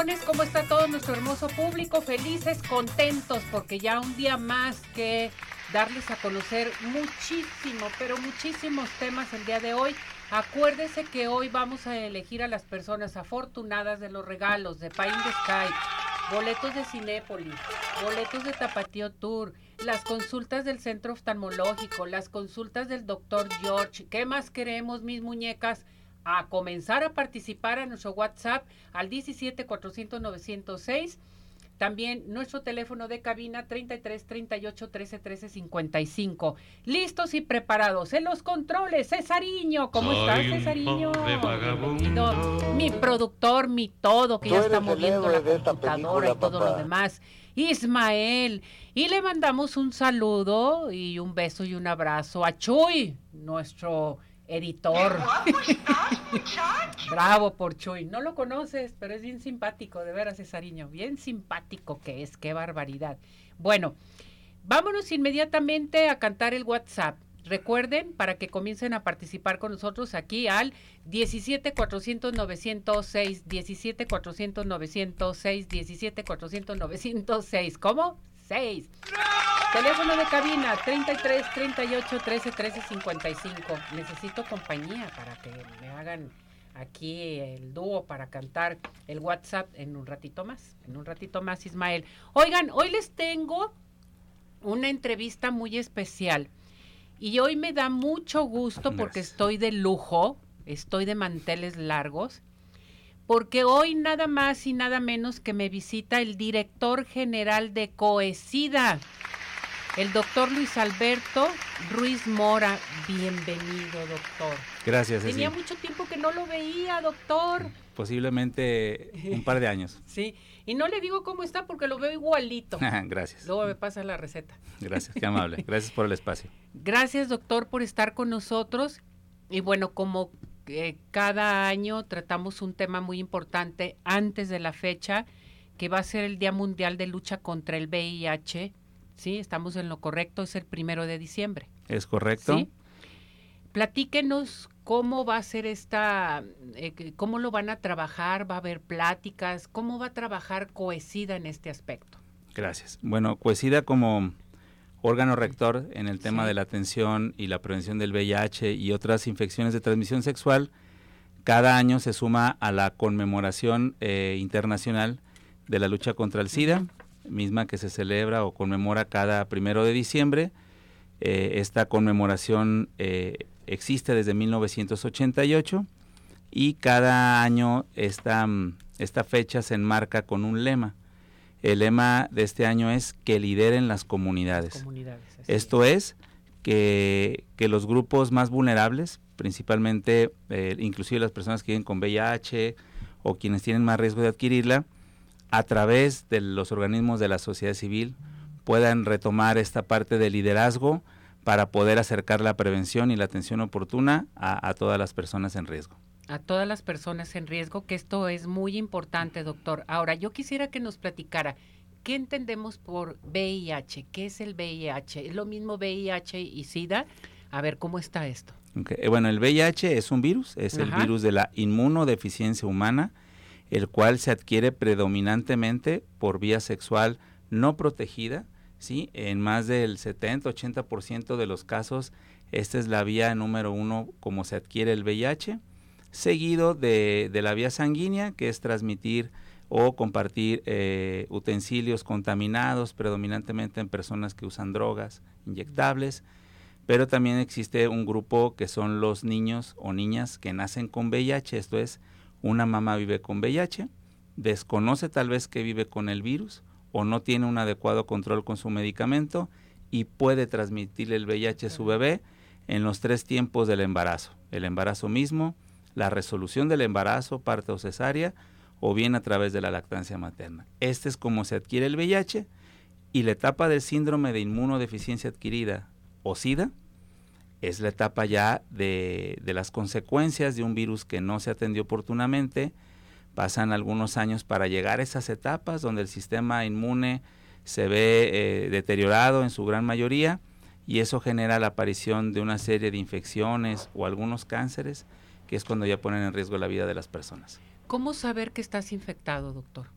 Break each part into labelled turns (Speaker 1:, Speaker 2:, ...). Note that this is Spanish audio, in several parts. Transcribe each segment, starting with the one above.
Speaker 1: Corazones, ¿cómo está todo nuestro hermoso público? Felices, contentos, porque ya un día más que darles a conocer muchísimo, pero muchísimos temas el día de hoy. Acuérdese que hoy vamos a elegir a las personas afortunadas de los regalos de Pain de Sky, boletos de Cinépolis, boletos de Tapatío Tour, las consultas del centro oftalmológico, las consultas del doctor George. ¿Qué más queremos, mis muñecas? A comenzar a participar a nuestro WhatsApp al 17 400 906. También nuestro teléfono de cabina 33 38 13 13 55. Listos y preparados en los controles. Cesariño, ¿cómo estás, Cesariño? No, mi productor, mi todo, que ya está moviendo la computadora y todo lo demás. Ismael. Y le mandamos un saludo y un beso y un abrazo a Chuy, nuestro editor. Bravo por Chuy. No lo conoces, pero es bien simpático, de veras, Cesariño. Bien simpático que es, qué barbaridad. Bueno, vámonos inmediatamente a cantar el WhatsApp. Recuerden, para que comiencen a participar con nosotros aquí al 17 400 906, 17 400 906, 17 400 906. ¿Cómo? 6. Teléfono de cabina 33 38 13 13 55. Necesito compañía para que me hagan aquí el dúo para cantar el WhatsApp en un ratito más. En un ratito más, Ismael. Oigan, hoy les tengo una entrevista muy especial. Y hoy me da mucho gusto porque estoy de lujo, estoy de manteles largos, porque hoy nada más y nada menos que me visita el director general de Coesida el doctor Luis Alberto Ruiz Mora. Bienvenido, doctor.
Speaker 2: Gracias.
Speaker 1: Tenía mucho tiempo que no lo veía, doctor.
Speaker 2: Posiblemente un par de años.
Speaker 1: Sí, y no le digo cómo está porque lo veo igualito.
Speaker 2: Gracias.
Speaker 1: Luego me pasa la receta.
Speaker 2: Gracias, qué amable. Gracias por el espacio.
Speaker 1: Gracias, doctor, por estar con nosotros. Y bueno, como eh, cada año tratamos un tema muy importante antes de la fecha, que va a ser el Día Mundial de Lucha contra el VIH Sí, estamos en lo correcto, es el primero de diciembre.
Speaker 2: Es correcto. ¿Sí?
Speaker 1: Platíquenos cómo va a ser esta, eh, cómo lo van a trabajar, va a haber pláticas, cómo va a trabajar Coesida en este aspecto.
Speaker 2: Gracias. Bueno, Coesida como órgano rector en el tema de la atención y la prevención del VIH y otras infecciones de transmisión sexual, cada año se suma a la conmemoración eh, internacional de la lucha contra el SIDA misma que se celebra o conmemora cada primero de diciembre. Eh, esta conmemoración eh, existe desde 1988 y cada año esta, esta fecha se enmarca con un lema. El lema de este año es que lideren las comunidades. Esto es que, que, los grupos más vulnerables, principalmente eh, inclusive las personas que viven con VIH o quienes tienen más riesgo de adquirirla, a través de los organismos de la sociedad civil puedan retomar esta parte de liderazgo para poder acercar la prevención y la atención oportuna a, todas las personas en riesgo.
Speaker 1: A todas las personas en riesgo, que esto es muy importante, doctor. Ahora, yo quisiera que nos platicara, ¿qué entendemos por VIH? ¿Qué es el VIH? ¿Es lo mismo VIH y SIDA? A ver, ¿cómo está esto?
Speaker 2: Eh, bueno, el VIH es un virus, es el virus de la inmunodeficiencia humana el cual se adquiere predominantemente por vía sexual no protegida, ¿sí? En más del 70-80% de los casos, esta es la vía número uno como se adquiere el VIH, seguido de, la vía sanguínea, que es transmitir o compartir eh, utensilios contaminados, predominantemente en personas que usan drogas inyectables, pero también existe un grupo que son los niños o niñas que nacen con VIH, esto es, una mamá vive con VIH, desconoce tal vez que vive con el virus o no tiene un adecuado control con su medicamento y puede transmitirle el VIH a su bebé en los tres tiempos del embarazo. El embarazo mismo, la resolución del embarazo, parte o cesárea, o bien a través de la lactancia materna. Este es como se adquiere el VIH y la etapa del síndrome de inmunodeficiencia adquirida o SIDA es la etapa ya de, de las consecuencias de un virus que no se atendió oportunamente. Pasan algunos años para llegar a esas etapas donde el sistema inmune se ve eh, deteriorado en su gran mayoría y eso genera la aparición de una serie de infecciones o algunos cánceres que es cuando ya ponen en riesgo la vida de las personas.
Speaker 1: ¿Cómo saber que estás infectado, doctor?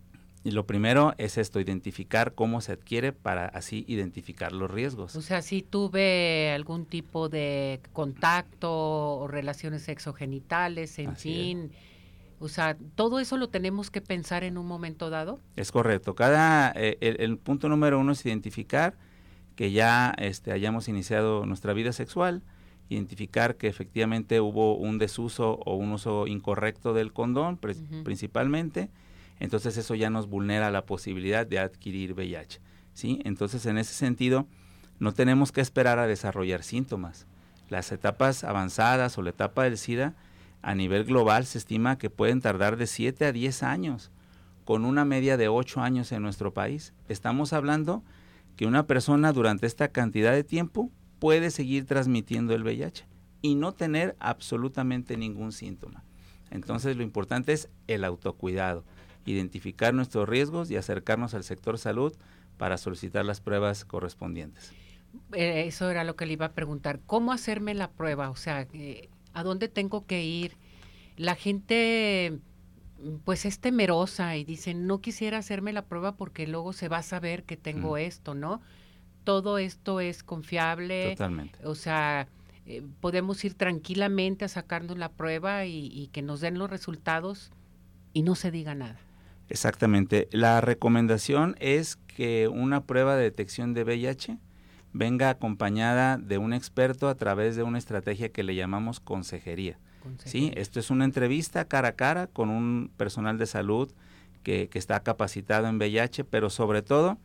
Speaker 2: Y lo primero es esto, identificar cómo se adquiere para así identificar los riesgos.
Speaker 1: O sea, si tuve algún tipo de contacto o relaciones sexogenitales, en fin. O sea, todo eso lo tenemos que pensar en un momento dado.
Speaker 2: Es correcto. Cada eh, el, punto número uno es identificar que ya este, hayamos iniciado nuestra vida sexual, identificar que efectivamente hubo un desuso o un uso incorrecto del condón, principalmente entonces eso ya nos vulnera la posibilidad de adquirir VIH. ¿sí? Entonces en ese sentido no tenemos que esperar a desarrollar síntomas. Las etapas avanzadas o la etapa del SIDA a nivel global se estima que pueden tardar de 7 a 10 años, con una media de 8 años en nuestro país. Estamos hablando que una persona durante esta cantidad de tiempo puede seguir transmitiendo el VIH y no tener absolutamente ningún síntoma. Entonces lo importante es el autocuidado identificar nuestros riesgos y acercarnos al sector salud para solicitar las pruebas correspondientes.
Speaker 1: Eh, eso era lo que le iba a preguntar. ¿Cómo hacerme la prueba? O sea, eh, ¿a dónde tengo que ir? La gente pues es temerosa y dice, no quisiera hacerme la prueba porque luego se va a saber que tengo esto, ¿no? Todo esto es confiable.
Speaker 2: Totalmente.
Speaker 1: O sea, eh, podemos ir tranquilamente a sacarnos la prueba y que nos den los resultados y no se diga nada.
Speaker 2: Exactamente. La recomendación es que una prueba de detección de VIH venga acompañada de un experto a través de una estrategia que le llamamos consejería. Sí, esto es una entrevista cara a cara con un personal de salud que, que está capacitado en VIH, pero sobre todo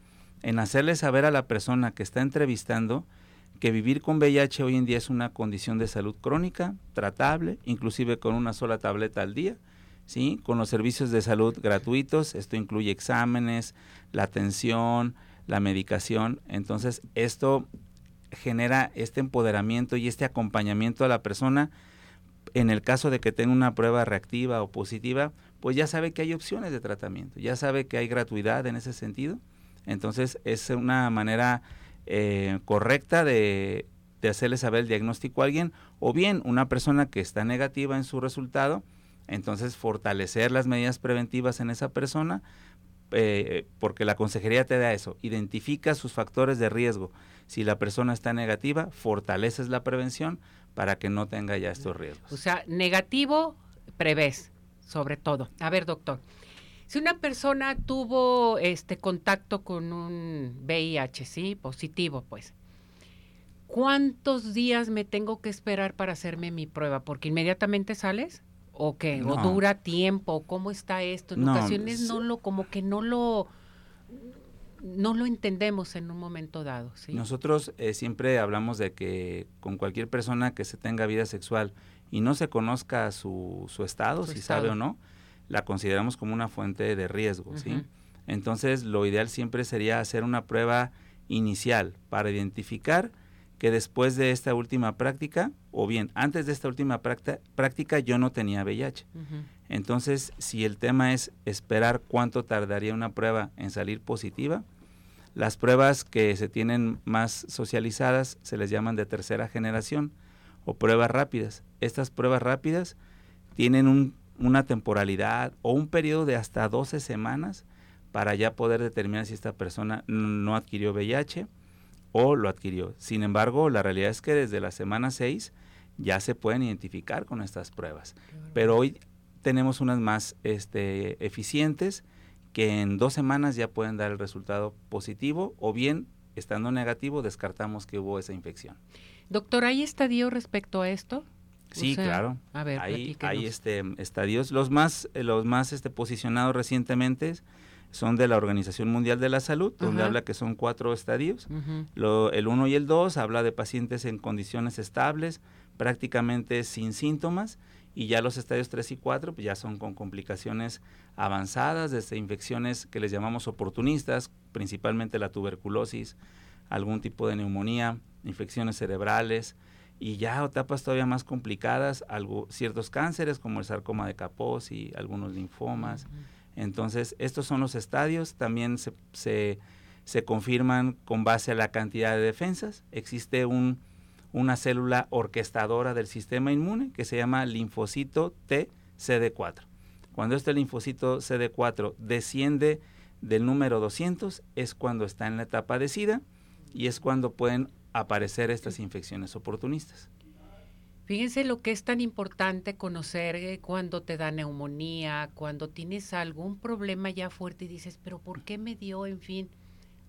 Speaker 2: en hacerle saber a la persona que está entrevistando que vivir con VIH hoy en día es una condición de salud crónica, tratable, inclusive con una sola tableta al día, ¿sí? Con los servicios de salud gratuitos, esto incluye exámenes, la atención, la medicación, entonces esto genera este empoderamiento y este acompañamiento a la persona en el caso de que tenga una prueba reactiva o positiva, pues ya sabe que hay opciones de tratamiento, ya sabe que hay gratuidad en ese sentido. Entonces es una manera eh, correcta de, de hacerle saber el diagnóstico a alguien o bien una persona que está negativa en su resultado, entonces, fortalecer las medidas preventivas en esa persona, eh, porque la consejería te da eso, identifica sus factores de riesgo. Si la persona está negativa, fortaleces la prevención para que no tenga ya estos riesgos.
Speaker 1: O sea, negativo, prevés, sobre todo. A ver, doctor, si una persona tuvo este contacto con un VIH, sí, positivo, pues, ¿cuántos días me tengo que esperar para hacerme mi prueba? Porque inmediatamente sales o qué, o dura tiempo, cómo está esto. En ocasiones no lo, como que no lo, no lo entendemos en un momento dado. ¿sí?
Speaker 2: Nosotros eh, siempre hablamos de que con cualquier persona que se tenga vida sexual y no se conozca su, su estado, si sabe o no, la consideramos como una fuente de riesgo, ¿sí? Entonces, lo ideal siempre sería hacer una prueba inicial para identificar que después de esta última práctica, o bien antes de esta última práctica, yo no tenía VIH. Entonces, si el tema es esperar cuánto tardaría una prueba en salir positiva, las pruebas que se tienen más socializadas se les llaman de tercera generación o pruebas rápidas. Estas pruebas rápidas tienen una temporalidad o un periodo de hasta 12 semanas para ya poder determinar si esta persona no adquirió VIH o lo adquirió. Sin embargo, la realidad es que desde la semana 6 ya se pueden identificar con estas pruebas. Pero hoy tenemos unas más este, eficientes que en dos semanas ya pueden dar el resultado positivo o bien, estando negativo, descartamos que hubo esa infección.
Speaker 1: Doctor, ¿hay estadio respecto a esto?
Speaker 2: Sí, claro.
Speaker 1: A ver,
Speaker 2: hay, hay este, estadios. Los más, los más este, posicionados recientemente son de la Organización Mundial de la Salud, donde habla que son cuatro estadios. el uno y el dos habla de pacientes en condiciones estables, prácticamente sin síntomas, y ya los estadios 3 y 4 pues ya son con complicaciones avanzadas, desde infecciones que les llamamos oportunistas, principalmente la tuberculosis, algún tipo de neumonía, infecciones cerebrales, y ya etapas todavía más complicadas, algo, ciertos cánceres como el sarcoma de Kaposi y algunos linfomas. Entonces, estos son los estadios, también se, se, se, confirman con base a la cantidad de defensas. Existe un, una célula orquestadora del sistema inmune que se llama linfocito T CD4. Cuando este linfocito CD4 desciende del número 200 es cuando está en la etapa de SIDA y es cuando pueden aparecer estas infecciones oportunistas.
Speaker 1: Fíjense lo que es tan importante conocer eh, cuando te da neumonía, cuando tienes algún problema ya fuerte y dices, pero ¿por qué me dio? En fin,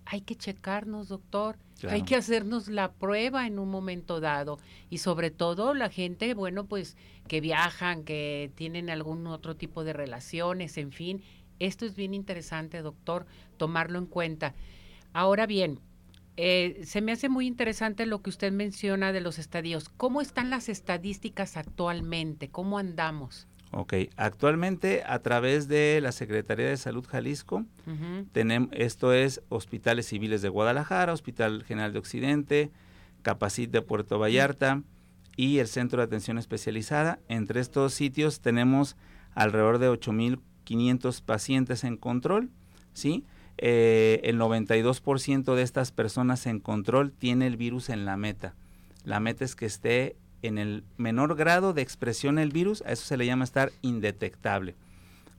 Speaker 1: hay que checarnos, doctor. Hay que hacernos la prueba en un momento dado. Y sobre todo la gente, bueno, pues que viajan, que tienen algún otro tipo de relaciones, en fin. Esto es bien interesante, doctor, tomarlo en cuenta. Ahora bien, eh, se me hace muy interesante lo que usted menciona de los estadios. ¿Cómo están las estadísticas actualmente? ¿Cómo andamos?
Speaker 2: Ok, actualmente a través de la Secretaría de Salud Jalisco, tenemos, esto es Hospitales Civiles de Guadalajara, Hospital General de Occidente, Capacit de Puerto Vallarta y el Centro de Atención Especializada. Entre estos sitios tenemos alrededor de 8.500 pacientes en control, ¿sí? Eh, el 92% de estas personas en control tiene el virus en la meta. La meta es que esté en el menor grado de expresión el virus, a eso se le llama estar indetectable.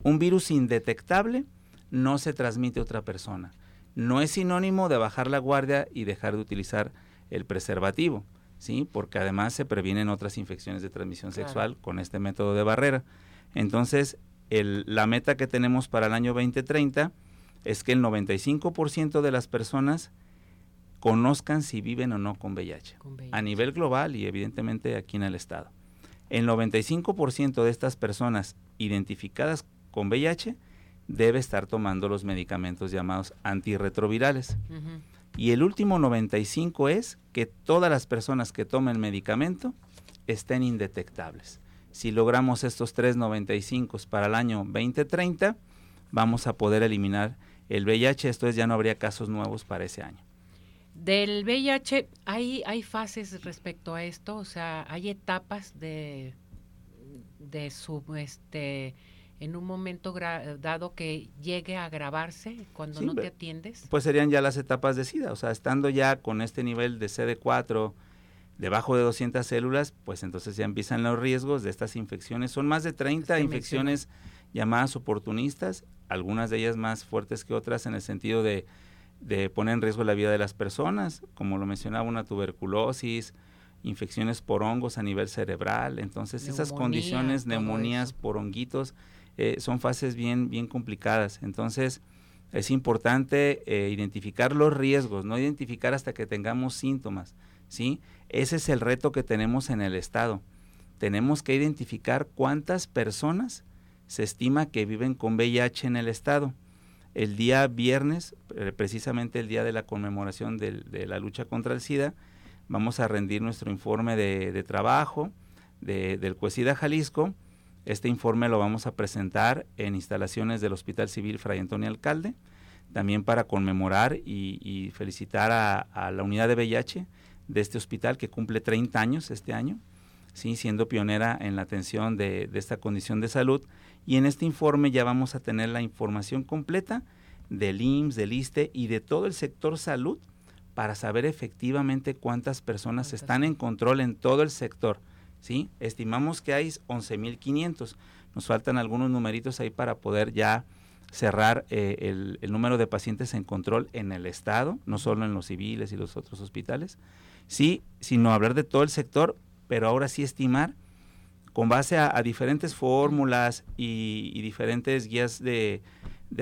Speaker 2: Un virus indetectable no se transmite a otra persona. No es sinónimo de bajar la guardia y dejar de utilizar el preservativo, ¿sí? Porque además se previenen otras infecciones de transmisión sexual con este método de barrera. Entonces, la meta que tenemos para el año 2030 es que el 95% de las personas conozcan si viven o no con VIH, a nivel global y evidentemente aquí en el estado. El 95% de estas personas identificadas con VIH debe estar tomando los medicamentos llamados antirretrovirales. Y el último 95 es que todas las personas que tomen medicamento estén indetectables. Si logramos estos tres 95 para el año 2030, vamos a poder eliminar el VIH, esto es, ya no habría casos nuevos para ese año.
Speaker 1: Del VIH, ¿hay, hay fases respecto a esto? O sea, ¿hay etapas de, de su, este, en un momento dado que llegue a agravarse cuando no te atiendes?
Speaker 2: Pues serían ya las etapas de SIDA, o sea, estando ya con este nivel de CD4 debajo de 200 células, pues entonces ya empiezan los riesgos de estas infecciones. Son más de 30 infecciones llamadas oportunistas, algunas de ellas más fuertes que otras en el sentido de, poner en riesgo la vida de las personas, como lo mencionaba, una tuberculosis, infecciones por hongos a nivel cerebral. Entonces, esas condiciones, neumonías por honguitos, eh, son fases bien, bien complicadas. Entonces, es importante eh, identificar los riesgos, no identificar hasta que tengamos síntomas, ¿sí? Ese es el reto que tenemos en el Estado. Tenemos que identificar cuántas personas se estima que viven con VIH en el estado. El día viernes, eh, precisamente el día de la conmemoración de la lucha contra el SIDA, vamos a rendir nuestro informe de, trabajo del CUESIDA Jalisco. Este informe lo vamos a presentar en instalaciones del Hospital Civil Fray Antonio Alcalde, también para conmemorar y, felicitar a, la unidad de VIH de este hospital que cumple 30 años este año, ¿sí? siendo pionera en la atención de, de esta condición de salud y en este informe ya vamos a tener la información completa del IMSS, del ISTE y de todo el sector salud para saber efectivamente cuántas personas están en control en todo el sector. ¿sí? Estimamos que hay 11.500. Nos faltan algunos numeritos ahí para poder ya cerrar eh, el, el, número de pacientes en control en el Estado, no solo en los civiles y los otros hospitales, sí, sino hablar de todo el sector, pero ahora sí estimar con base a, diferentes fórmulas y, diferentes guías de,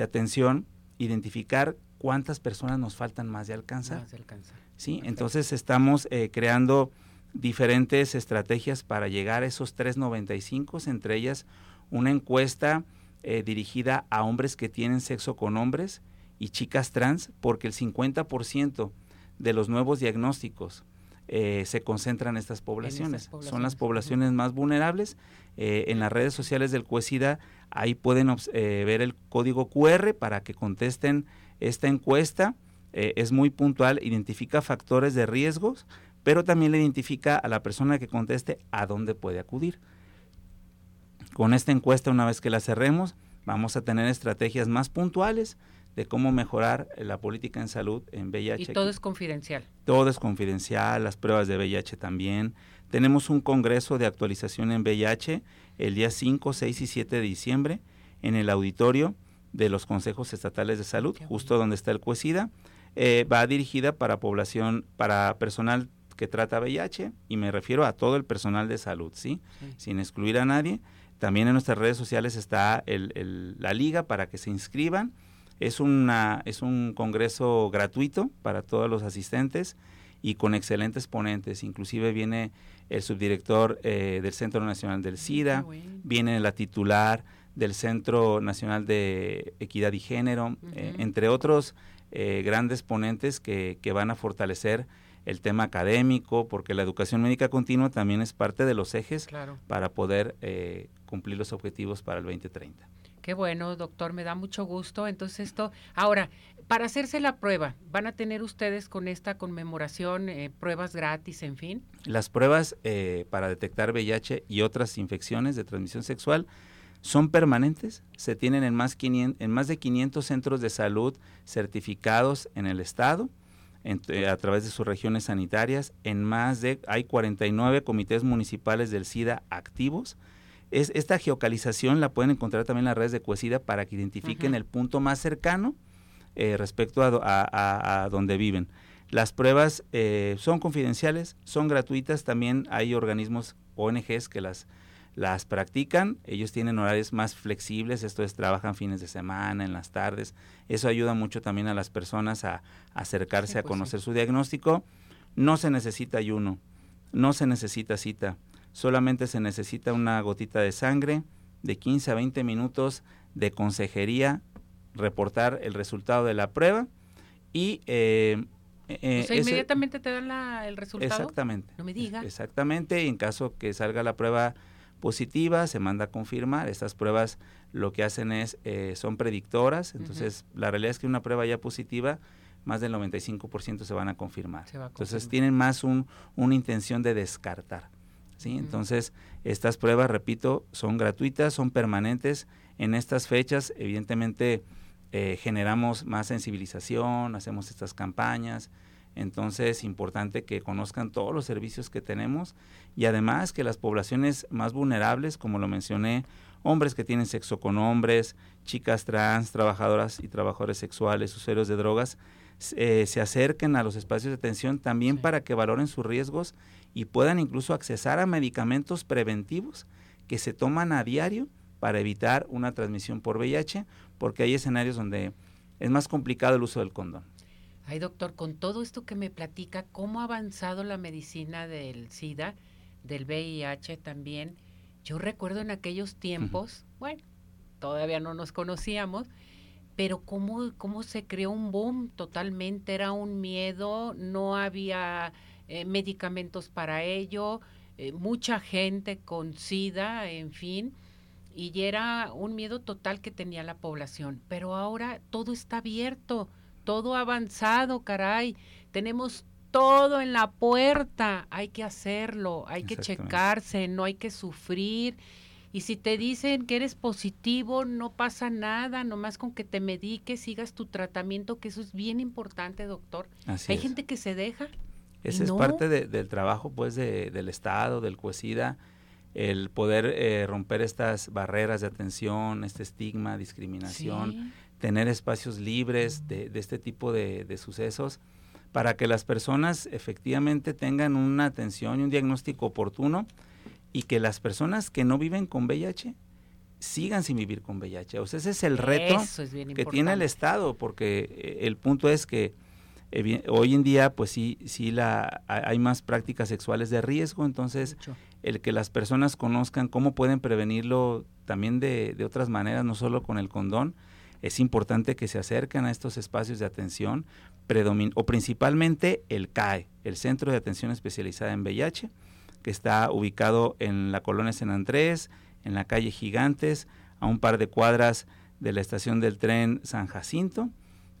Speaker 2: atención, identificar cuántas personas nos faltan más de alcanzar.
Speaker 1: Más de alcanzar.
Speaker 2: Sí, entonces estamos eh, creando diferentes estrategias para llegar a esos 395, entre ellas una encuesta eh, dirigida a hombres que tienen sexo con hombres y chicas trans, porque el 50% de los nuevos diagnósticos eh, se concentran en estas poblaciones. Son las poblaciones más vulnerables. Eh, en las redes sociales del CUESIDA, ahí pueden ver el código QR para que contesten esta encuesta. es muy puntual, identifica factores de riesgos, pero también le identifica a la persona que conteste a dónde puede acudir. Con esta encuesta, una vez que la cerremos, vamos a tener estrategias más puntuales de cómo mejorar la política en salud en VIH.
Speaker 1: Y todo es confidencial.
Speaker 2: Todo es confidencial, las pruebas de VIH también. Tenemos un congreso de actualización en VIH el día 5, 6 y 7 de diciembre en el auditorio de los consejos estatales de salud, justo donde está el CUESIDA. Eh, va dirigida para población, para personal que trata VIH y me refiero a todo el personal de salud, ¿sí? Sin excluir a nadie. También en nuestras redes sociales está la liga para que se inscriban. Es, una, es un congreso gratuito para todos los asistentes y con excelentes ponentes. Inclusive viene el subdirector eh, del Centro Nacional del SIDA, viene la titular del Centro Nacional de Equidad y Género, eh, entre otros eh, grandes ponentes que, que van a fortalecer el tema académico, porque la educación médica continua también es parte de los ejes para poder eh, cumplir los objetivos para el 2030.
Speaker 1: Qué bueno, doctor, me da mucho gusto. Entonces esto, ahora, para hacerse la prueba, ¿van a tener ustedes con esta conmemoración eh, pruebas gratis, en fin?
Speaker 2: Las pruebas eh, para detectar VIH y otras infecciones de transmisión sexual son permanentes, se tienen en más, en más de 500 centros de salud certificados en el estado eh, a través de sus regiones sanitarias. En más de, hay 49 comités municipales del SIDA activos. Es, esta geocalización la pueden encontrar también en las redes de Cuesida para que identifiquen el punto más cercano eh, respecto a, a, donde viven. Las pruebas eh, son confidenciales, son gratuitas, también hay organismos ONGs que las las practican, ellos tienen horarios más flexibles, esto es, trabajan fines de semana, en las tardes, eso ayuda mucho también a las personas a, acercarse a pues conocer su diagnóstico. No se necesita ayuno, no se necesita cita, solamente se necesita una gotita de sangre de 15 a 20 minutos de consejería, reportar el resultado de la prueba y...
Speaker 1: Eh, eh, inmediatamente te dan el resultado.
Speaker 2: Exactamente.
Speaker 1: No me diga.
Speaker 2: Exactamente, en caso que salga la prueba positiva, se manda a confirmar. Estas pruebas lo que hacen es, eh, son predictoras, entonces la realidad es que una prueba ya positiva, más del 95% se van a confirmar. entonces tienen más un, una intención de descartar. ¿Sí? Entonces estas pruebas, repito, son gratuitas, son permanentes. En estas fechas, evidentemente, eh, generamos más sensibilización, hacemos estas campañas, entonces, importante que conozcan todos los servicios que tenemos y además que las poblaciones más vulnerables, como lo mencioné, hombres que tienen sexo con hombres, chicas trans, trabajadoras y trabajadores sexuales, usuarios de drogas, eh, se acerquen a los espacios de atención también para que valoren sus riesgos y puedan incluso accesar a medicamentos preventivos que se toman a diario para evitar una transmisión por VIH, porque hay escenarios donde es más complicado el uso del condón.
Speaker 1: Ay, doctor, con todo esto que me platica, ¿cómo ha avanzado la medicina del SIDA, del VIH también? Yo recuerdo en aquellos tiempos, bueno, todavía no nos conocíamos, pero cómo, cómo se creó un boom totalmente, era un miedo, no había eh, medicamentos para ello, eh, mucha gente con SIDA, en fin, y era un miedo total que tenía la población, pero ahora todo está abierto todo avanzado, caray. Tenemos todo en la puerta. Hay que hacerlo, hay que checarse, no hay que sufrir. Y si te dicen que eres positivo, no pasa nada, nomás con que te mediques, sigas tu tratamiento, que eso es bien importante, doctor. Hay gente que se deja.
Speaker 2: Ese es parte del trabajo, pues, del Estado, del CUESIDA, el poder eh, romper estas barreras de atención, este estigma, discriminación, tener espacios libres de, este tipo de, sucesos para que las personas efectivamente tengan una atención y un diagnóstico oportuno y que las personas que no viven con VIH sigan sin vivir con VIH. O sea, ese es el reto que tiene el Estado, porque eh, el punto es que hoy en día, pues sí, sí la, hay más prácticas sexuales de riesgo, entonces el que las personas conozcan cómo pueden prevenirlo también de, de otras maneras, no solo con el condón, es importante que se acerquen a estos espacios de atención, o principalmente el CAE, el Centro de Atención Especializada en VIH, que está ubicado en la colonia San Andrés, en la calle Gigantes, a un par de cuadras de la estación del tren San Jacinto.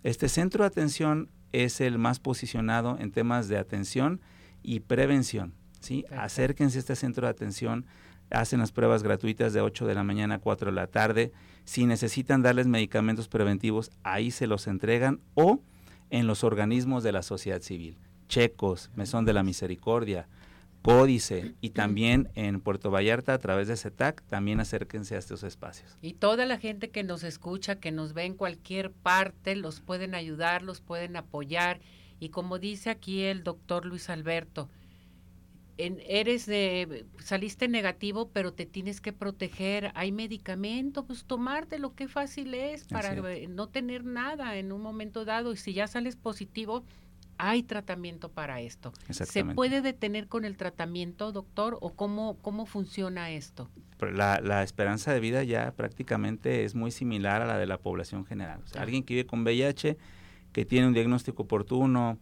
Speaker 2: Este centro de atención es el más posicionado en temas de atención y prevención. ¿sí? Acérquense a este centro de atención, hacen las pruebas gratuitas de 8 de la mañana a 4 de la tarde. Si necesitan darles medicamentos preventivos, ahí se los entregan o en los organismos de la sociedad civil. Checos, Mesón de la Misericordia, Códice y también en Puerto Vallarta a través de CETAC, también acérquense a estos espacios.
Speaker 1: Y toda la gente que nos escucha, que nos ve en cualquier parte, los pueden ayudar, los pueden apoyar. Y como dice aquí el doctor Luis Alberto, en, eres de, saliste negativo, pero te tienes que proteger. Hay medicamento, pues tomártelo, qué fácil es para no tener nada en un momento dado. Y si ya sales positivo, hay tratamiento para esto. ¿Se puede detener con el tratamiento, doctor, o cómo, cómo funciona esto?
Speaker 2: La, la, esperanza de vida ya prácticamente es muy similar a la de la población general. O sea, alguien que vive con VIH, que tiene un diagnóstico oportuno,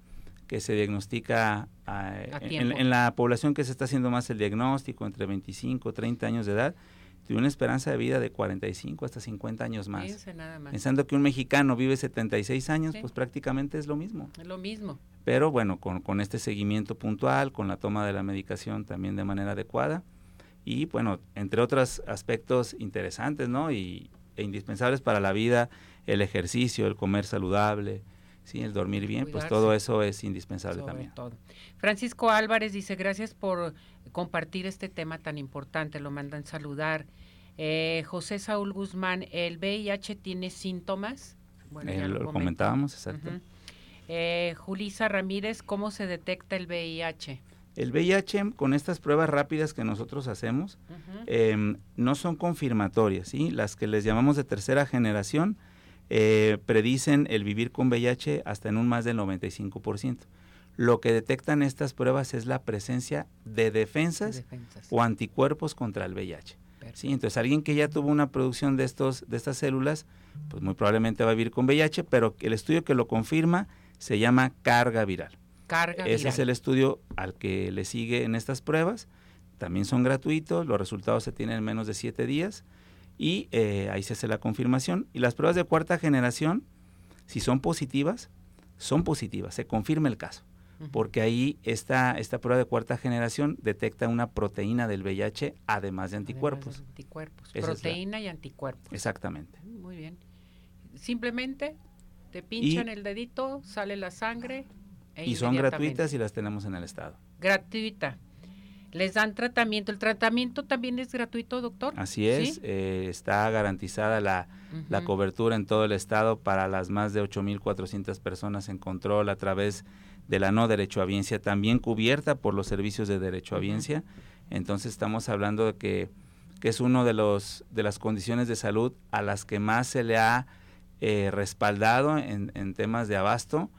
Speaker 2: que se diagnostica ah, en, en, la población que se está haciendo más el diagnóstico, entre 25 30 años de edad, tiene una esperanza de vida de 45 hasta 50 años más. Pensando que un mexicano vive 76 años, pues prácticamente es lo mismo.
Speaker 1: Es lo mismo.
Speaker 2: Pero bueno, con, con, este seguimiento puntual, con la toma de la medicación también de manera adecuada y bueno, entre otros aspectos interesantes, ¿no? Y, e indispensables para la vida, el ejercicio, el comer saludable, sí, el dormir bien, pues todo eso es indispensable también.
Speaker 1: Francisco Álvarez dice, gracias por compartir este tema tan importante, lo mandan saludar. Eh, José Saúl Guzmán, ¿el VIH tiene síntomas?
Speaker 2: Bueno, eh, lo, comentábamos, exacto.
Speaker 1: eh, Julisa Ramírez, ¿cómo se detecta el VIH?
Speaker 2: El VIH, con estas pruebas rápidas que nosotros hacemos, em, no son confirmatorias, ¿sí? Las que les llamamos de tercera generación, eh, predicen el vivir con VIH hasta en un más del 95%. Lo que detectan estas pruebas es la presencia de defensas, o anticuerpos contra el VIH. ¿sí? Entonces, alguien que ya tuvo una producción de, estos, de estas células, pues muy probablemente va a vivir con VIH, pero el estudio que lo confirma se llama carga viral.
Speaker 1: Carga
Speaker 2: Ese es el estudio al que le sigue en estas pruebas. También son gratuitos, los resultados se tienen en menos de siete días y eh, ahí se hace la confirmación. Y las pruebas de cuarta generación, si son positivas, son positivas, se confirma el caso, porque ahí esta, esta prueba de cuarta generación detecta una proteína del VIH además de anticuerpos.
Speaker 1: anticuerpos, proteína y anticuerpos.
Speaker 2: Exactamente.
Speaker 1: Muy bien. Simplemente te pinchan el dedito, sale la sangre.
Speaker 2: E y son gratuitas y las tenemos en el estado.
Speaker 1: Gratuita les dan tratamiento. ¿El tratamiento también es gratuito, doctor?
Speaker 2: Así es, eh, está garantizada la, la, cobertura en todo el estado para las más de 8.400 personas en control a través de la no derecho a derechohabiencia, también cubierta por los servicios de derecho a derechohabiencia. Entonces estamos hablando de que, que es una de, los, de las condiciones de salud a las que más se le ha eh, respaldado en, en temas de abasto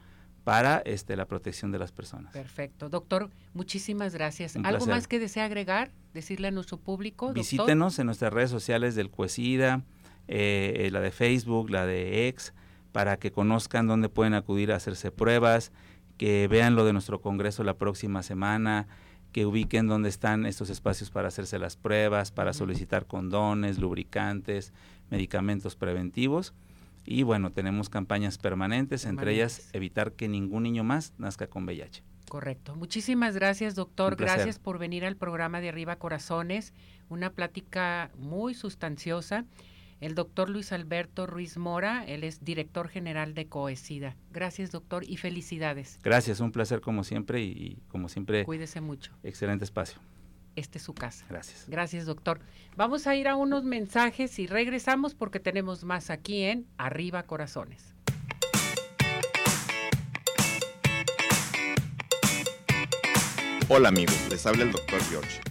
Speaker 2: para este, la protección de las personas.
Speaker 1: Perfecto. Doctor, muchísimas gracias. ¿Algo más que desea agregar, decirle a nuestro público?
Speaker 2: Visítenos en nuestras redes sociales del CUESIDA, eh, la de Facebook, la de X, para que conozcan dónde pueden acudir a hacerse pruebas, que vean lo de nuestro congreso la próxima semana, que ubiquen dónde están estos espacios para hacerse las pruebas, para solicitar condones, lubricantes, medicamentos preventivos y bueno, tenemos campañas permanentes, entre ellas evitar que ningún niño más nazca con VIH.
Speaker 1: Correcto. Muchísimas gracias, doctor. Gracias por venir al programa de Arriba Corazones. Una plática muy sustanciosa. El doctor Luis Alberto Ruiz Mora, él es director general de Coesida. Gracias, doctor, y felicidades.
Speaker 2: Gracias, un placer como siempre y, y como siempre.
Speaker 1: Cuídese mucho.
Speaker 2: Excelente espacio
Speaker 1: este es su casa.
Speaker 2: Gracias.
Speaker 1: Gracias, doctor. Vamos a ir a unos mensajes y regresamos porque tenemos más aquí en Arriba Corazones.
Speaker 3: Hola amigos, les habla el doctor George.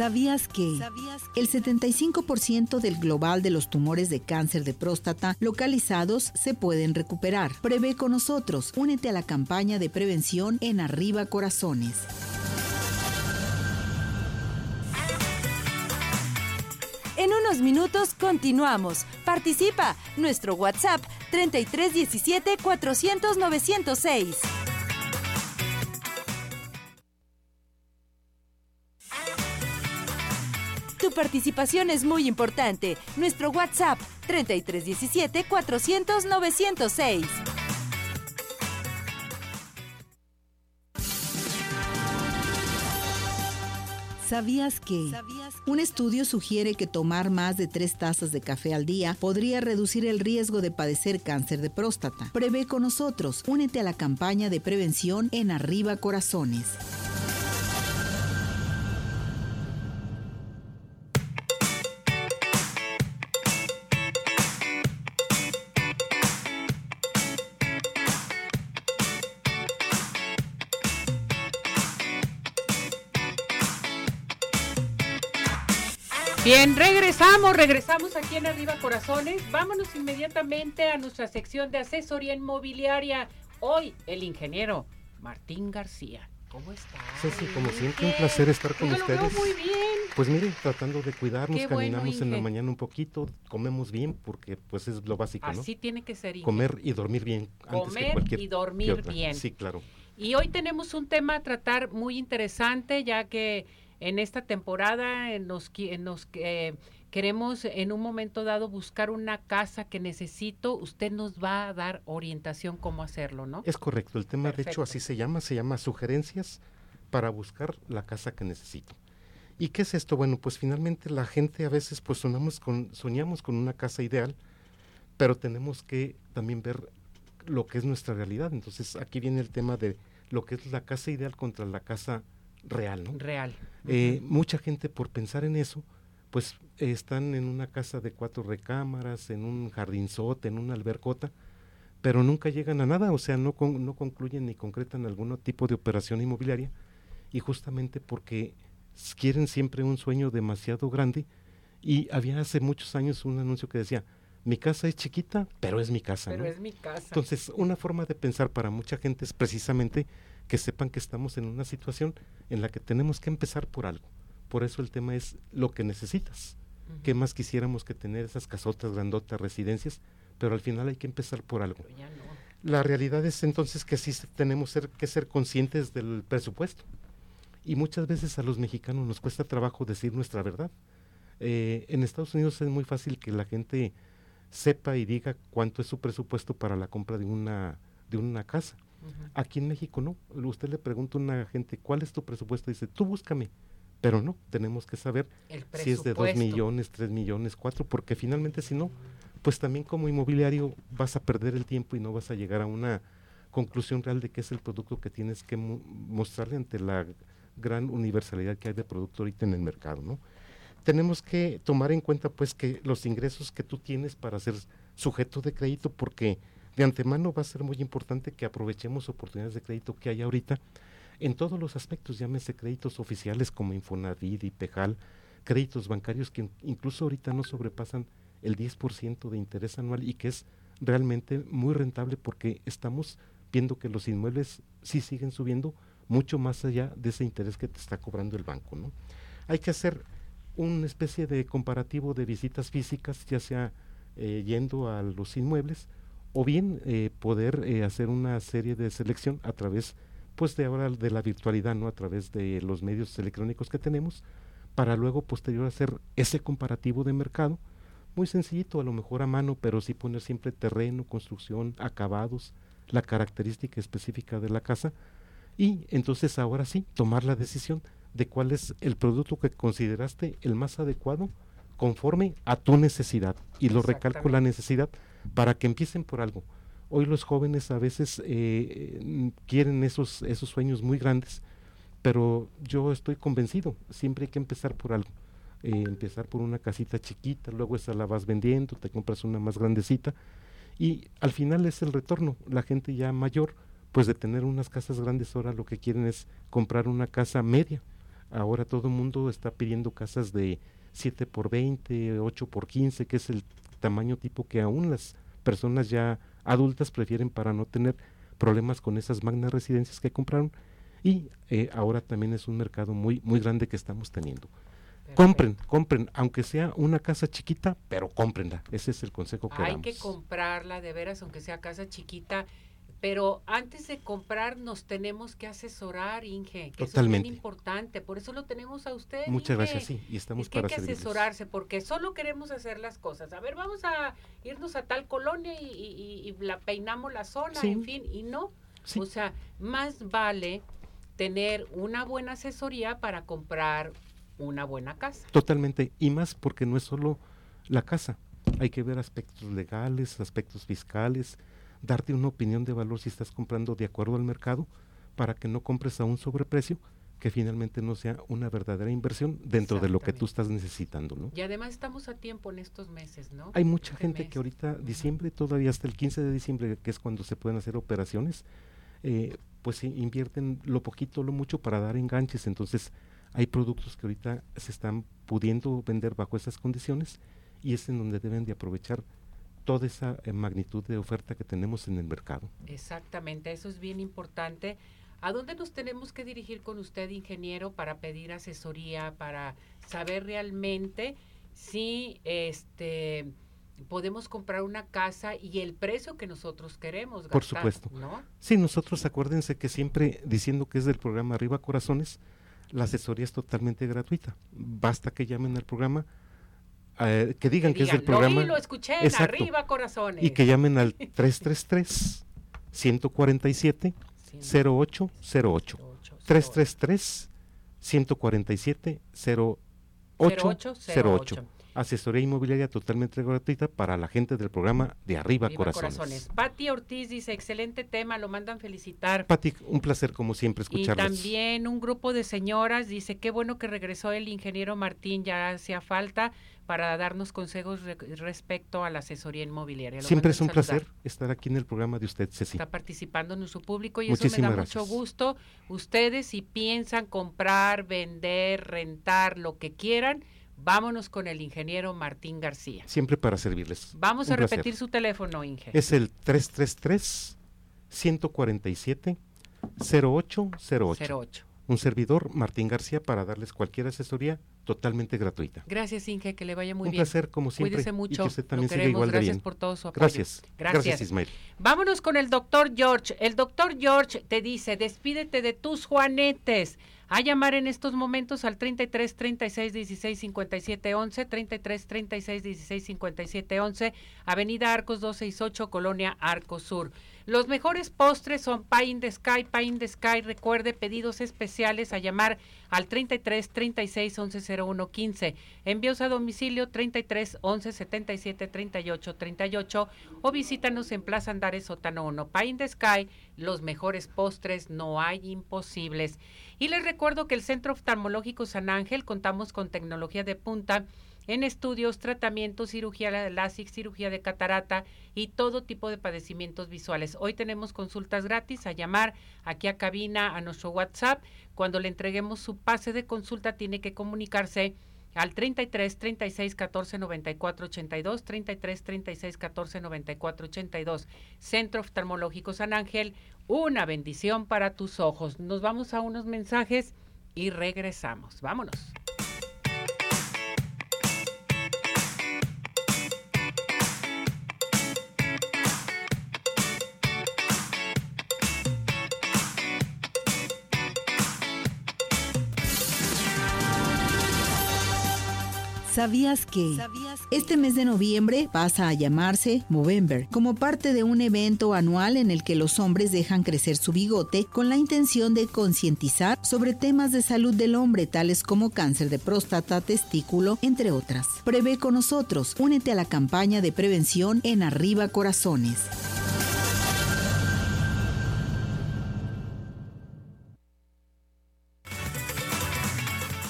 Speaker 4: ¿Sabías que el 75% del global de los tumores de cáncer de próstata localizados se pueden recuperar? Prevé con nosotros. Únete a la campaña de prevención en Arriba Corazones.
Speaker 5: En unos minutos continuamos. Participa. Nuestro WhatsApp 3317 400 906. Participación es muy importante. Nuestro WhatsApp 3317 400 906.
Speaker 4: ¿Sabías que? Un estudio sugiere que tomar más de tres tazas de café al día podría reducir el riesgo de padecer cáncer de próstata. Prevé con nosotros. Únete a la campaña de prevención en Arriba Corazones.
Speaker 1: Bien, regresamos, regresamos aquí en Arriba Corazones. Vámonos inmediatamente a nuestra sección de asesoría inmobiliaria. Hoy el ingeniero Martín García. ¿Cómo está?
Speaker 6: Ceci, como siempre, un placer estar con
Speaker 1: Yo lo
Speaker 6: ustedes.
Speaker 1: veo muy bien.
Speaker 6: Pues mire, tratando de cuidarnos,
Speaker 1: Qué bueno,
Speaker 6: caminamos en la mañana un poquito, comemos bien, porque pues es lo básico, ¿no?
Speaker 1: Así tiene que ser. Inge.
Speaker 6: Comer y dormir bien antes que
Speaker 1: Comer
Speaker 6: cualquier
Speaker 1: y dormir
Speaker 6: otra.
Speaker 1: bien.
Speaker 6: Sí, claro.
Speaker 1: Y hoy tenemos un tema a tratar muy interesante, ya que en esta temporada en los que queremos en un momento dado buscar una casa que necesito, usted nos va a dar orientación cómo hacerlo, ¿no?
Speaker 6: Es correcto, el tema de hecho así se llama, se llama sugerencias para buscar la casa que necesito. ¿Y qué es esto? Bueno, pues finalmente la gente a veces pues soñamos con, soñamos con una casa ideal, pero tenemos que también ver lo que es nuestra realidad. Entonces aquí viene el tema de lo que es la casa ideal contra la casa real, ¿no?
Speaker 1: Real.
Speaker 6: Eh, mucha gente por pensar en eso, pues eh, están en una casa de cuatro recámaras, en un jardinzote, en una albercota, pero nunca llegan a nada, o sea, no, con- no concluyen ni concretan algún tipo de operación inmobiliaria, y justamente porque quieren siempre un sueño demasiado grande, y había hace muchos años un anuncio que decía, mi casa es chiquita, pero es mi casa.
Speaker 1: Pero
Speaker 6: ¿no?
Speaker 1: es mi casa.
Speaker 6: Entonces, una forma de pensar para mucha gente es precisamente que sepan que estamos en una situación en la que tenemos que empezar por algo. Por eso el tema es lo que necesitas. ¿Qué más quisiéramos que tener esas casotas, grandotas, residencias? Pero al final hay que empezar por algo.
Speaker 1: No.
Speaker 6: La realidad es entonces que sí tenemos ser- que ser conscientes del presupuesto. Y muchas veces a los mexicanos nos cuesta trabajo decir nuestra verdad. Eh, en Estados Unidos es muy fácil que la gente sepa y diga cuánto es su presupuesto para la compra de una, de una casa. Aquí en México no. Usted le pregunta a una gente, ¿cuál es tu presupuesto? Dice, tú búscame. Pero no, tenemos que saber si es de 2
Speaker 1: presupuesto.
Speaker 6: millones, 3 millones, 4, porque finalmente si no, pues también como inmobiliario vas a perder el tiempo y no vas a llegar a una conclusión real de qué es el producto que tienes que mo- mostrarle ante la gran universalidad que hay de producto ahorita en el mercado, ¿no? Tenemos que tomar en cuenta pues que los ingresos que tú tienes para ser sujeto de crédito, porque de antemano va a ser muy importante que aprovechemos oportunidades de crédito que hay ahorita en todos los aspectos, llámese créditos oficiales como Infonavit y Pejal, créditos bancarios que incluso ahorita no sobrepasan el 10% de interés anual y que es realmente muy rentable porque estamos viendo que los inmuebles sí siguen subiendo mucho más allá de ese interés que te está cobrando el banco. ¿no? Hay que hacer una especie de comparativo de visitas físicas, ya sea eh, yendo a los inmuebles o bien eh, poder eh, hacer una serie de selección a través pues de ahora de la virtualidad, ¿no? A través de los medios electrónicos que tenemos, para luego posterior hacer ese comparativo de mercado, muy sencillito, a lo mejor a mano, pero sí poner siempre terreno, construcción, acabados, la característica específica de la casa, y entonces ahora sí, tomar la decisión de cuál es el producto que consideraste el más adecuado conforme a tu necesidad. Y lo recalco la necesidad para que empiecen por algo Hoy los jóvenes a veces eh, quieren esos, esos sueños muy grandes, pero yo estoy convencido, siempre hay que empezar por algo. Eh, empezar por una casita chiquita, luego esa la vas vendiendo, te compras una más grandecita y al final es el retorno. La gente ya mayor, pues de tener unas casas grandes ahora lo que quieren es comprar una casa media. Ahora todo el mundo está pidiendo casas de 7 por 20, 8 por 15, que es el tamaño tipo que aún las personas ya adultas prefieren para no tener problemas con esas magnas residencias que compraron y eh, ahora también es un mercado muy muy grande que estamos teniendo. Compren, compren, aunque sea una casa chiquita, pero cómprenla. Ese es el consejo que
Speaker 1: Hay que comprarla de veras, aunque sea casa chiquita pero antes de comprar nos tenemos que asesorar, Inge, que eso es bien importante, por eso lo tenemos a usted.
Speaker 6: Muchas gracias, sí, y estamos
Speaker 1: es que Hay que asesorarse porque solo queremos hacer las cosas. A ver, vamos a irnos a tal colonia y, la peinamos la zona, en fin, y no. O sea, más vale tener una buena asesoría para comprar una buena casa.
Speaker 6: Totalmente, y más porque no es solo la casa, hay que ver aspectos legales, aspectos fiscales, darte una opinión de valor si estás comprando de acuerdo al mercado para que no compres a un sobreprecio que finalmente no sea una verdadera inversión dentro de lo que tú estás necesitando, ¿no?
Speaker 1: Y además estamos a tiempo en estos meses, ¿no?
Speaker 6: Hay mucha gente que ahorita, diciembre, todavía hasta el 15 de diciembre, que es cuando se pueden hacer operaciones, eh, pues invierten lo poquito, lo mucho para dar enganches. Entonces, hay productos que ahorita se están pudiendo vender bajo esas condiciones y es en donde deben de aprovechar toda esa eh, magnitud de oferta que tenemos en el mercado.
Speaker 1: Exactamente, eso es bien importante. ¿A dónde nos tenemos que dirigir con usted, ingeniero, para pedir asesoría, para saber realmente si este podemos comprar una casa y el precio que nosotros queremos gastar,
Speaker 6: Por supuesto. Sí, nosotros acuérdense que siempre diciendo que es del programa Arriba Corazones, la asesoría es totalmente gratuita. Basta que llamen al programa eh, que digan que, es del programa.
Speaker 1: Lo escuché en arriba, corazones.
Speaker 6: Y que llamen al 333 147 0808. 333 147 0808 asesoría inmobiliaria totalmente gratuita para la gente del programa de Arriba, Corazones.
Speaker 1: Pati Ortiz dice, excelente tema, lo mandan felicitar.
Speaker 6: Pati, un placer como siempre escucharlos.
Speaker 1: Y también un grupo de señoras dice, qué bueno que regresó el ingeniero Martín, ya hacía falta para darnos consejos respecto a la asesoría inmobiliaria.
Speaker 6: siempre es un placer estar aquí en el programa de usted, Ceci.
Speaker 1: Está participando en su público y eso me da mucho gusto. Ustedes si piensan comprar, vender, rentar, lo que quieran, Vámonos con el ingeniero Martín García.
Speaker 6: Siempre para servirles.
Speaker 1: Vamos a repetir su teléfono, Inge.
Speaker 6: Es el 333 147 0808. 08. Un servidor, Martín García, para darles cualquier asesoría totalmente gratuita.
Speaker 1: Gracias, Inge, que le vaya muy
Speaker 6: bien. Un placer, como siempre.
Speaker 1: Cuídese mucho.
Speaker 6: Y que usted también siga igual
Speaker 1: Gracias
Speaker 6: de bien.
Speaker 1: por todo su apoyo.
Speaker 6: Gracias. Gracias. Gracias, Ismael.
Speaker 1: Vámonos con el doctor George. El doctor George te dice, despídete de tus juanetes. A llamar en estos momentos al 33 36 16 57 11, 33 36 16 57 11, Avenida Arcos 268, Colonia Arcos Sur. Los mejores postres son Pie in the Sky, Pie in the Sky. Recuerde pedidos especiales a llamar al 33 36 11 01 15. Envíos a domicilio 33 11 77 38 38 o visítanos en Plaza Andares Sótano 1. Pie in the Sky, los mejores postres, no hay imposibles. Y les recuerdo que el Centro Oftalmológico San Ángel contamos con tecnología de punta en estudios, tratamientos, cirugía de LASIK, cirugía de catarata y todo tipo de padecimientos visuales. Hoy tenemos consultas gratis a llamar aquí a cabina a nuestro WhatsApp. Cuando le entreguemos su pase de consulta tiene que comunicarse al 33 36 14 94 82 33 36 14 94 82 Centro Oftalmológico San Ángel una bendición para tus ojos nos vamos a unos mensajes y regresamos vámonos
Speaker 4: ¿Sabías que este mes de noviembre pasa a llamarse Movember como parte de un evento anual en el que los hombres dejan crecer su bigote con la intención de concientizar sobre temas de salud del hombre tales como cáncer de próstata, testículo, entre otras? Prevé con nosotros, únete a la campaña de prevención en Arriba Corazones.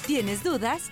Speaker 5: ¿Tienes dudas?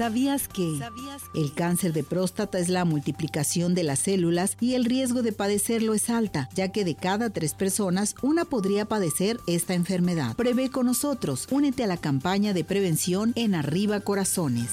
Speaker 4: ¿Sabías que el cáncer de próstata es la multiplicación de las células y el riesgo de padecerlo es alta, ya que de cada tres personas una podría padecer esta enfermedad? Prevé con nosotros. Únete a la campaña de prevención en Arriba Corazones.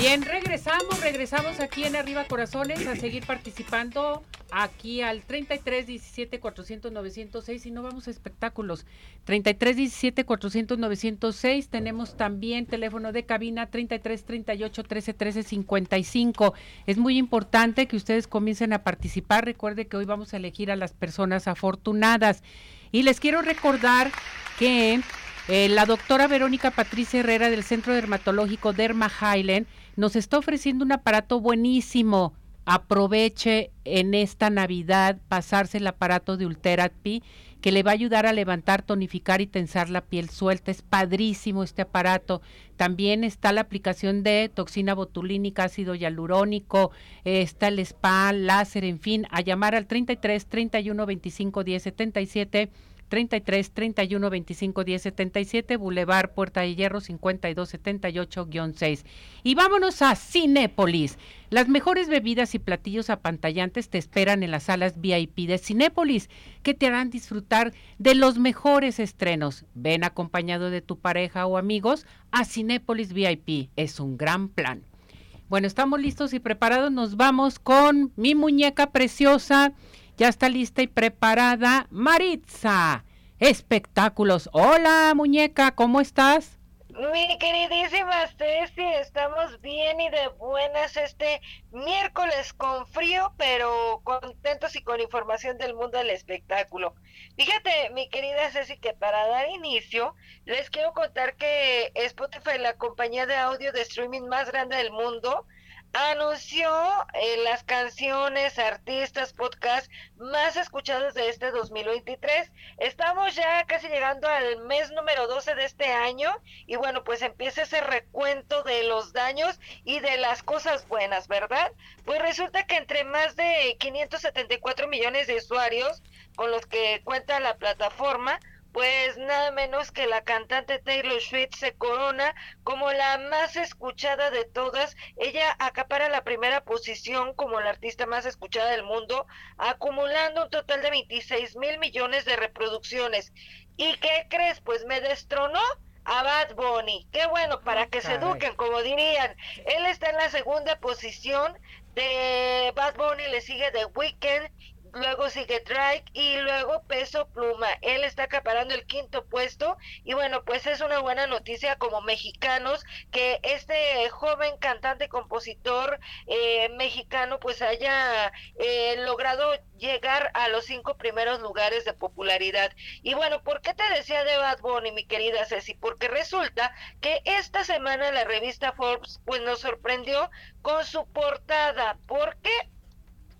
Speaker 1: Bien, regresamos, regresamos aquí en Arriba Corazones a seguir participando aquí al 33 17 400 906 y no vamos a espectáculos. 33 17 400 906 tenemos también teléfono de cabina 33 38 13 13 55. Es muy importante que ustedes comiencen a participar. Recuerde que hoy vamos a elegir a las personas afortunadas y les quiero recordar que eh, la doctora Verónica Patricia Herrera del Centro Dermatológico Derma Highland nos está ofreciendo un aparato buenísimo. Aproveche en esta Navidad pasarse el aparato de Ultherapy que le va a ayudar a levantar, tonificar y tensar la piel suelta. Es padrísimo este aparato. También está la aplicación de toxina botulínica, ácido hialurónico, está el spa, láser, en fin, a llamar al 33 31 25 10 77 33 31 25 10 77, Boulevard Puerta de Hierro 52 78-6. Y vámonos a Cinépolis. Las mejores bebidas y platillos apantallantes te esperan en las salas VIP de Cinépolis, que te harán disfrutar de los mejores estrenos. Ven acompañado de tu pareja o amigos a Cinépolis VIP. Es un gran plan. Bueno, estamos listos y preparados. Nos vamos con mi muñeca preciosa ya está lista y preparada Maritza. Espectáculos. Hola, muñeca, ¿cómo estás?
Speaker 7: Mi queridísima Ceci, estamos bien y de buenas este miércoles con frío, pero contentos y con información del mundo del espectáculo. Fíjate, mi querida Ceci, que para dar inicio, les quiero contar que Spotify, la compañía de audio de streaming más grande del mundo, anunció eh, las canciones, artistas, podcasts más escuchados de este 2023. Estamos ya casi llegando al mes número 12 de este año y bueno, pues empieza ese recuento de los daños y de las cosas buenas, ¿verdad? Pues resulta que entre más de 574 millones de usuarios con los que cuenta la plataforma, pues nada menos que la cantante Taylor Swift se corona como la más escuchada de todas. Ella acapara la primera posición como la artista más escuchada del mundo, acumulando un total de 26 mil millones de reproducciones. ¿Y qué crees? Pues me destronó a Bad Bunny. Qué bueno, para que se eduquen, como dirían. Él está en la segunda posición. De Bad Bunny le sigue The Weeknd luego sigue Drake y luego Peso Pluma. Él está acaparando el quinto puesto y bueno, pues es una buena noticia como mexicanos que este joven cantante compositor eh, mexicano pues haya eh, logrado llegar a los cinco primeros lugares de popularidad. Y bueno, ¿por qué te decía de Bad Bunny, mi querida Ceci? Porque resulta que esta semana la revista Forbes pues nos sorprendió con su portada. ¿Por qué?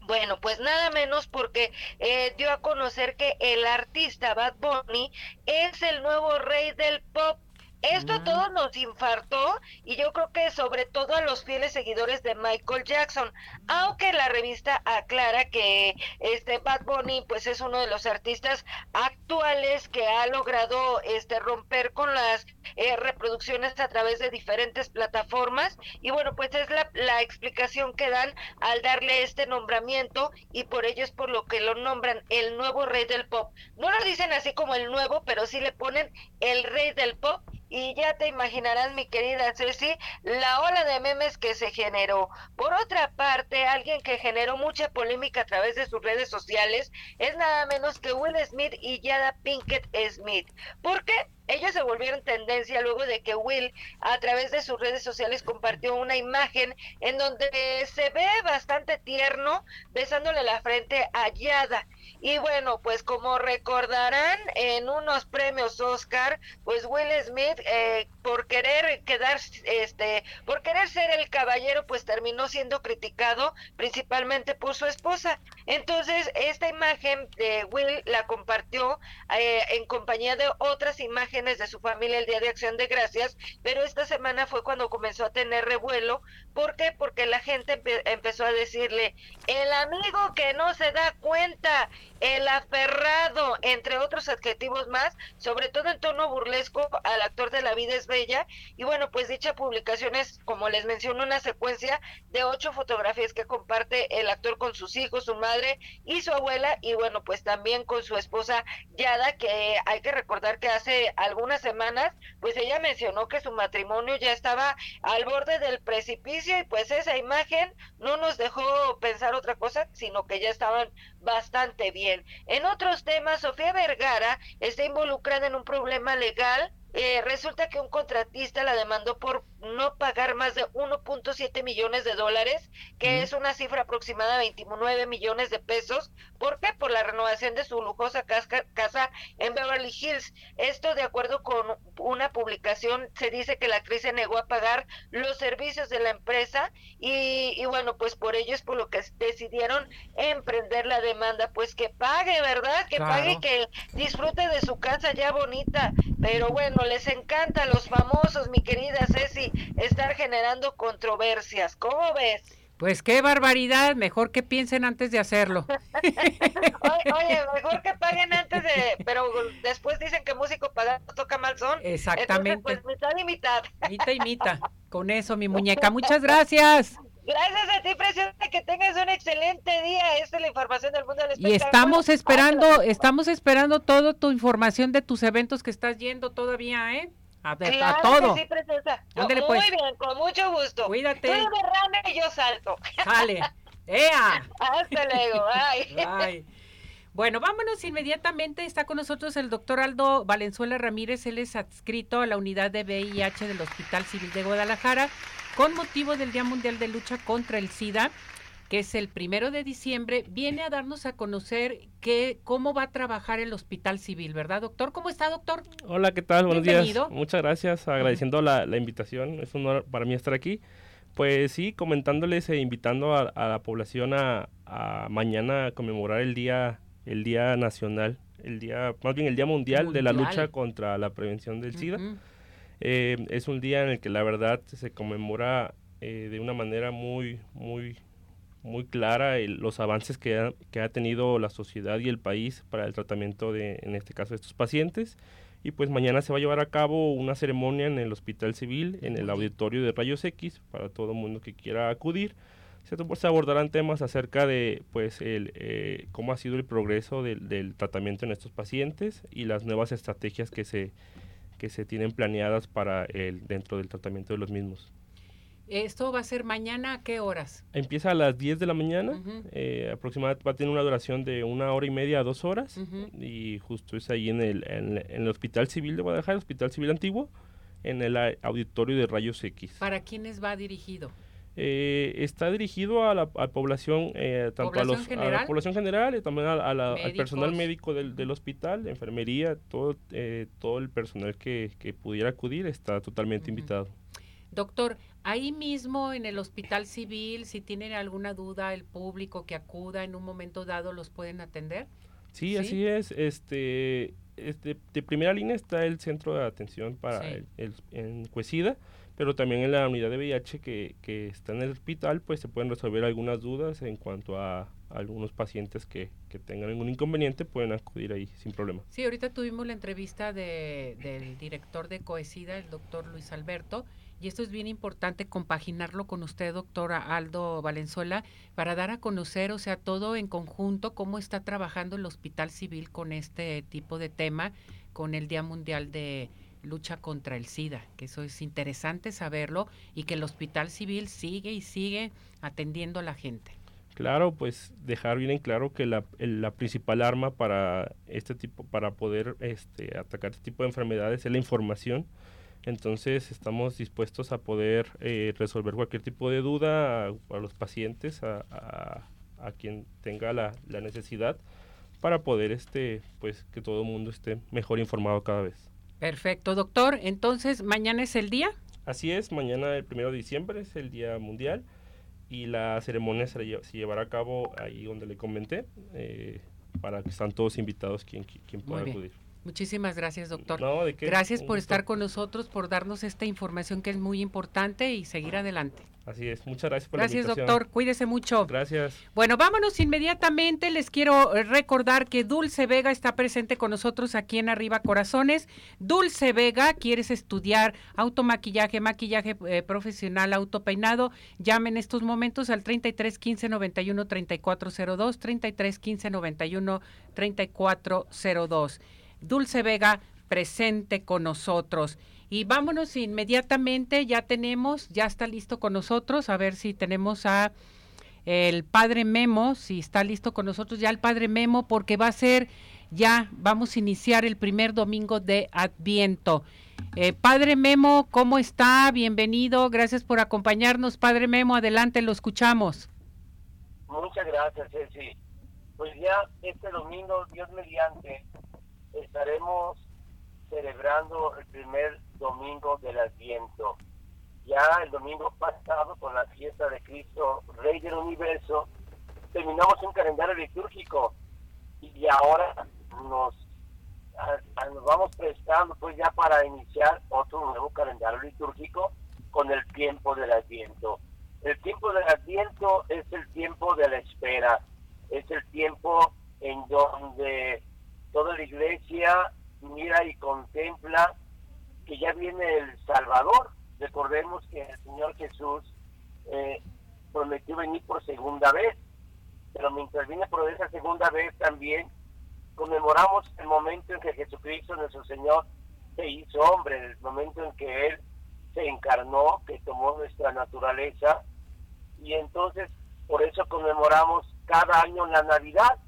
Speaker 7: Bueno, pues nada menos porque eh, dio a conocer que el artista Bad Bunny es el nuevo rey del pop esto a todos nos infartó y yo creo que sobre todo a los fieles seguidores de Michael Jackson, aunque la revista aclara que este Bad Bunny pues es uno de los artistas actuales que ha logrado este romper con las eh, reproducciones a través de diferentes plataformas. Y bueno pues es la, la explicación que dan al darle este nombramiento y por ello es por lo que lo nombran el nuevo rey del pop. No lo dicen así como el nuevo, pero sí le ponen el rey del pop y ya te imaginarás, mi querida Ceci, la ola de memes que se generó. Por otra parte, alguien que generó mucha polémica a través de sus redes sociales es nada menos que Will Smith y Yada Pinkett Smith. ¿Por qué? Ellos se volvieron tendencia luego de que Will a través de sus redes sociales compartió una imagen en donde se ve bastante tierno besándole la frente a Yada. Y bueno, pues como recordarán en unos premios Oscar, pues Will Smith eh, por querer quedar, este, por querer ser el caballero, pues terminó siendo criticado principalmente por su esposa. Entonces esta imagen de Will la compartió eh, en compañía de otras imágenes de su familia el Día de Acción de Gracias, pero esta semana fue cuando comenzó a tener revuelo. ¿Por qué? Porque la gente empezó a decirle, el amigo que no se da cuenta, el aferrado, entre otros adjetivos más, sobre todo en tono burlesco al actor de La vida es bella. Y bueno, pues dicha publicación es, como les menciono, una secuencia de ocho fotografías que comparte el actor con sus hijos, su madre y su abuela, y bueno, pues también con su esposa Yada, que hay que recordar que hace algunas semanas, pues ella mencionó que su matrimonio ya estaba al borde del precipicio y pues esa imagen no nos dejó pensar otra cosa, sino que ya estaban bastante bien. En otros temas, Sofía Vergara está involucrada en un problema legal eh, resulta que un contratista la demandó por no pagar más de 1.7 millones de dólares, que es una cifra aproximada de 29 millones de pesos. ¿Por qué? Por la renovación de su lujosa casa en Beverly Hills. Esto, de acuerdo con una publicación, se dice que la actriz se negó a pagar los servicios de la empresa y, y bueno, pues por ello es por lo que decidieron emprender la demanda. Pues que pague, ¿verdad? Que pague y que disfrute de su casa ya bonita. Pero bueno, les encanta a los famosos, mi querida Ceci, estar generando controversias. ¿Cómo ves?
Speaker 1: Pues qué barbaridad, mejor que piensen antes de hacerlo.
Speaker 7: oye, mejor que paguen antes de, pero después dicen que músico paga toca mal son.
Speaker 1: Exactamente.
Speaker 7: pues mitad y mitad.
Speaker 1: Mitad y mitad. Con eso, mi muñeca. Muchas gracias.
Speaker 7: Gracias a ti, preciosa, que tengas un excelente día. Esta es la información del mundo del
Speaker 1: espectáculo. Y estamos esperando, estamos esperando toda tu información de tus eventos que estás yendo todavía, ¿eh? A,
Speaker 7: claro
Speaker 1: todo.
Speaker 7: sí, preciosa.
Speaker 1: Ándale, pues.
Speaker 7: Muy bien, con mucho gusto.
Speaker 1: Cuídate.
Speaker 7: Tú derrame y yo salto.
Speaker 1: Sale. ¡Ea!
Speaker 7: Hasta luego. Bye.
Speaker 1: Bye. Bueno, vámonos inmediatamente. Está con nosotros el doctor Aldo Valenzuela Ramírez. Él es adscrito a la unidad de VIH del Hospital Civil de Guadalajara con motivo del Día Mundial de Lucha contra el SIDA, que es el primero de diciembre. Viene a darnos a conocer que, cómo va a trabajar el Hospital Civil, ¿verdad, doctor? ¿Cómo está, doctor?
Speaker 8: Hola, ¿qué tal? Buenos días. Muchas gracias, agradeciendo la, la invitación. Es un honor para mí estar aquí. Pues sí, comentándoles e invitando a, a la población a, a, mañana a conmemorar el día el Día Nacional, el día, más bien el Día Mundial, de la lucha contra la prevención del SIDA. Eh, es un día en el que la verdad se conmemora eh, de una manera muy, muy, muy clara los avances que ha, que ha tenido la sociedad y el país para el tratamiento de, en este caso, de estos pacientes. Y pues mañana se va a llevar a cabo una ceremonia en el Hospital Civil, en el auditorio de Rayos X, para todo el mundo que quiera acudir se abordarán temas acerca de pues el, eh, cómo ha sido el progreso del, del, tratamiento en estos pacientes y las nuevas estrategias que se, que se tienen planeadas para el, dentro del tratamiento de los mismos.
Speaker 1: ¿Esto va a ser mañana a qué horas?
Speaker 8: Empieza a las 10 de la mañana, eh, aproximadamente va a tener una duración de una hora y media a dos horas y justo es ahí en el, en, el Hospital Civil de Guadalajara, el Hospital Civil Antiguo, en el auditorio de Rayos X.
Speaker 1: ¿Para quiénes va dirigido?
Speaker 8: Eh, está dirigido a la población, eh, tanto a, los, la población general y también al personal médico del, del, hospital, enfermería, todo, eh, todo el personal que, que, pudiera acudir está totalmente invitado.
Speaker 1: Doctor, ahí mismo en el hospital civil, si tienen alguna duda, el público que acuda en un momento dado, ¿los pueden atender?
Speaker 8: Sí, así es. Este, este, de primera línea está el centro de atención para el, en Cuesida, pero también en la unidad de VIH que, que, está en el hospital, pues se pueden resolver algunas dudas en cuanto a, algunos pacientes que, que, tengan algún inconveniente, pueden acudir ahí sin problema.
Speaker 1: Sí, ahorita tuvimos la entrevista de, del director de Coesida, el doctor Luis Alberto, y esto es bien importante compaginarlo con usted, doctora Aldo Valenzuela, para dar a conocer, o sea, todo en conjunto, cómo está trabajando el Hospital Civil con este tipo de tema, con el Día Mundial de Lucha contra el SIDA, que eso es interesante saberlo y que el Hospital Civil sigue y sigue atendiendo a la gente.
Speaker 8: Claro, pues dejar bien en claro que la, la, principal arma para este tipo, para poder este, atacar este tipo de enfermedades es la información entonces estamos dispuestos a poder eh, resolver cualquier tipo de duda a, los pacientes, a, quien tenga la, necesidad, para poder este, pues, que todo el mundo esté mejor informado cada vez.
Speaker 1: Perfecto, doctor. Entonces, ¿mañana es el día?
Speaker 8: Así es, mañana el primero de diciembre es el Día Mundial y la ceremonia se, llevará a cabo ahí donde le comenté, eh, para que están todos invitados quien, quien pueda acudir.
Speaker 1: Muchísimas gracias, doctor. Gracias por estar con nosotros, por darnos esta información que es muy importante y seguir adelante.
Speaker 8: Así es, muchas gracias
Speaker 1: por gracias, la Gracias, doctor. Cuídese mucho.
Speaker 8: Gracias.
Speaker 1: Bueno, vámonos inmediatamente. Les quiero eh, recordar que Dulce Vega está presente con nosotros aquí en Arriba Corazones. Dulce Vega, ¿quieres estudiar automaquillaje, maquillaje eh, profesional, autopeinado? Llame en estos momentos al 33 15 91 3402, 33 15 91 3402. Dulce Vega presente con nosotros. Y vámonos inmediatamente, ya tenemos, ya está listo con nosotros, a ver si tenemos a el padre Memo, si está listo con nosotros ya el padre Memo, porque va a ser, ya vamos a iniciar el primer domingo de Adviento. Eh, padre Memo, ¿cómo está? Bienvenido, gracias por acompañarnos, padre Memo, adelante, lo escuchamos.
Speaker 9: Muchas gracias, Ceci. Pues ya este domingo, Dios mediante, estaremos celebrando el primer domingo del Adviento. Ya el domingo pasado, con la fiesta de Cristo, Rey del Universo, terminamos un calendario litúrgico y ahora nos, vamos prestando pues ya para iniciar otro nuevo calendario litúrgico con el tiempo del Adviento. El tiempo del Adviento es el tiempo de la espera, es el tiempo en donde toda la iglesia mira y contempla que ya viene el Salvador. Recordemos que el Señor Jesús eh, prometió venir por segunda vez, pero mientras viene por esa segunda vez también conmemoramos el momento en que Jesucristo, nuestro Señor, se hizo hombre, el momento en que Él se encarnó, que tomó nuestra naturaleza, y entonces por eso conmemoramos cada año la Navidad,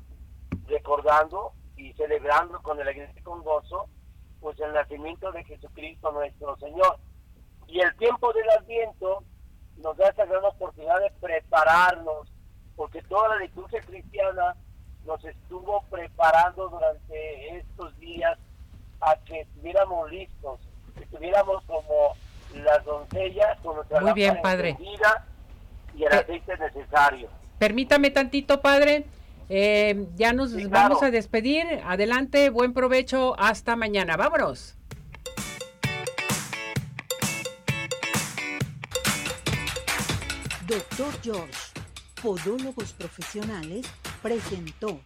Speaker 9: recordando y celebrando con alegría y con gozo, pues el nacimiento de Jesucristo nuestro Señor. Y el tiempo del Adviento nos da esa gran oportunidad de prepararnos, porque toda la liturgia cristiana nos estuvo preparando durante estos días a que estuviéramos listos, que estuviéramos como las doncellas con nuestra
Speaker 1: Muy bien, padre.
Speaker 9: y el aceite necesario.
Speaker 1: Permítame tantito, padre. Eh, ya nos vamos a despedir. Adelante, buen provecho. Hasta mañana. Vámonos.
Speaker 4: Doctor George, Podólogos Profesionales, presentó